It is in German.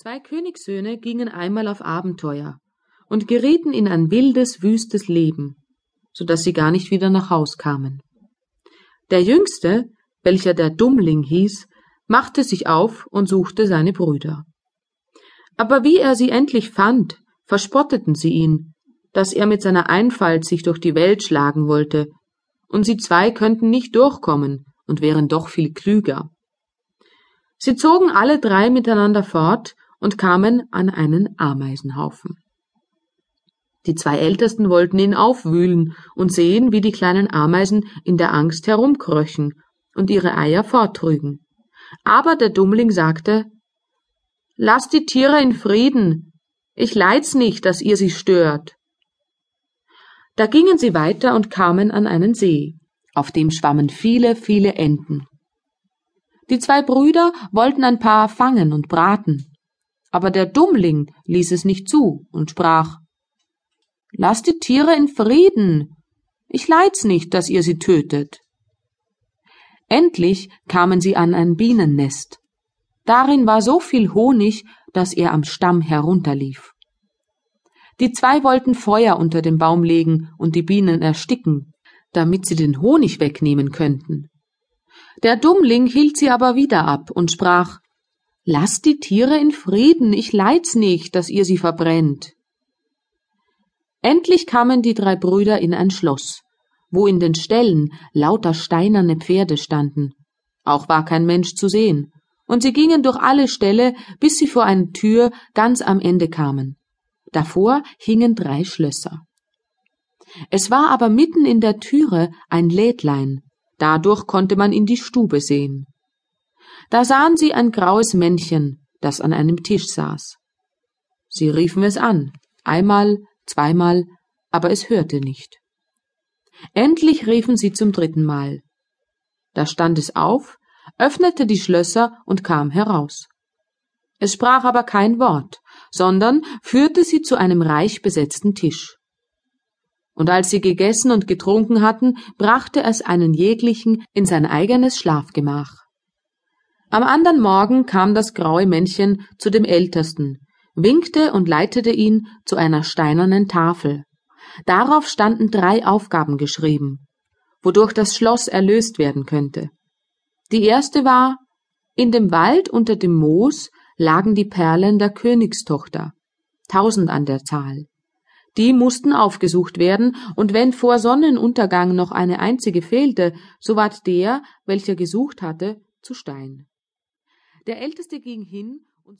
Zwei Königssöhne gingen einmal auf Abenteuer und gerieten in ein wildes, wüstes Leben, so dass sie gar nicht wieder nach Haus kamen. Der Jüngste, welcher der Dummling hieß, machte sich auf und suchte seine Brüder. Aber wie er sie endlich fand, verspotteten sie ihn, dass er mit seiner Einfalt sich durch die Welt schlagen wollte, und sie zwei könnten nicht durchkommen und wären doch viel klüger. Sie zogen alle drei miteinander fort und kamen an einen Ameisenhaufen. Die zwei Ältesten wollten ihn aufwühlen und sehen, wie die kleinen Ameisen in der Angst herumkröchen und ihre Eier forttrügen. Aber der Dummling sagte Lasst die Tiere in Frieden. Ich leid's nicht, dass ihr sie stört. Da gingen sie weiter und kamen an einen See, auf dem schwammen viele, viele Enten. Die zwei Brüder wollten ein paar fangen und braten, aber der Dummling ließ es nicht zu und sprach Lasst die Tiere in Frieden. Ich leid's nicht, dass ihr sie tötet. Endlich kamen sie an ein Bienennest. Darin war so viel Honig, dass er am Stamm herunterlief. Die zwei wollten Feuer unter den Baum legen und die Bienen ersticken, damit sie den Honig wegnehmen könnten. Der Dummling hielt sie aber wieder ab und sprach Lasst die Tiere in Frieden, ich leid's nicht, dass ihr sie verbrennt. Endlich kamen die drei Brüder in ein Schloss, wo in den Ställen lauter steinerne Pferde standen. Auch war kein Mensch zu sehen, und sie gingen durch alle Ställe, bis sie vor eine Tür ganz am Ende kamen. Davor hingen drei Schlösser. Es war aber mitten in der Türe ein Lädlein, dadurch konnte man in die Stube sehen. Da sahen sie ein graues Männchen, das an einem Tisch saß. Sie riefen es an, einmal, zweimal, aber es hörte nicht. Endlich riefen sie zum dritten Mal. Da stand es auf, öffnete die Schlösser und kam heraus. Es sprach aber kein Wort, sondern führte sie zu einem reich besetzten Tisch. Und als sie gegessen und getrunken hatten, brachte es einen jeglichen in sein eigenes Schlafgemach. Am andern Morgen kam das graue Männchen zu dem Ältesten, winkte und leitete ihn zu einer steinernen Tafel. Darauf standen drei Aufgaben geschrieben, wodurch das Schloss erlöst werden könnte. Die erste war, in dem Wald unter dem Moos lagen die Perlen der Königstochter, tausend an der Zahl. Die mussten aufgesucht werden, und wenn vor Sonnenuntergang noch eine einzige fehlte, so ward der, welcher gesucht hatte, zu Stein. Der Älteste ging hin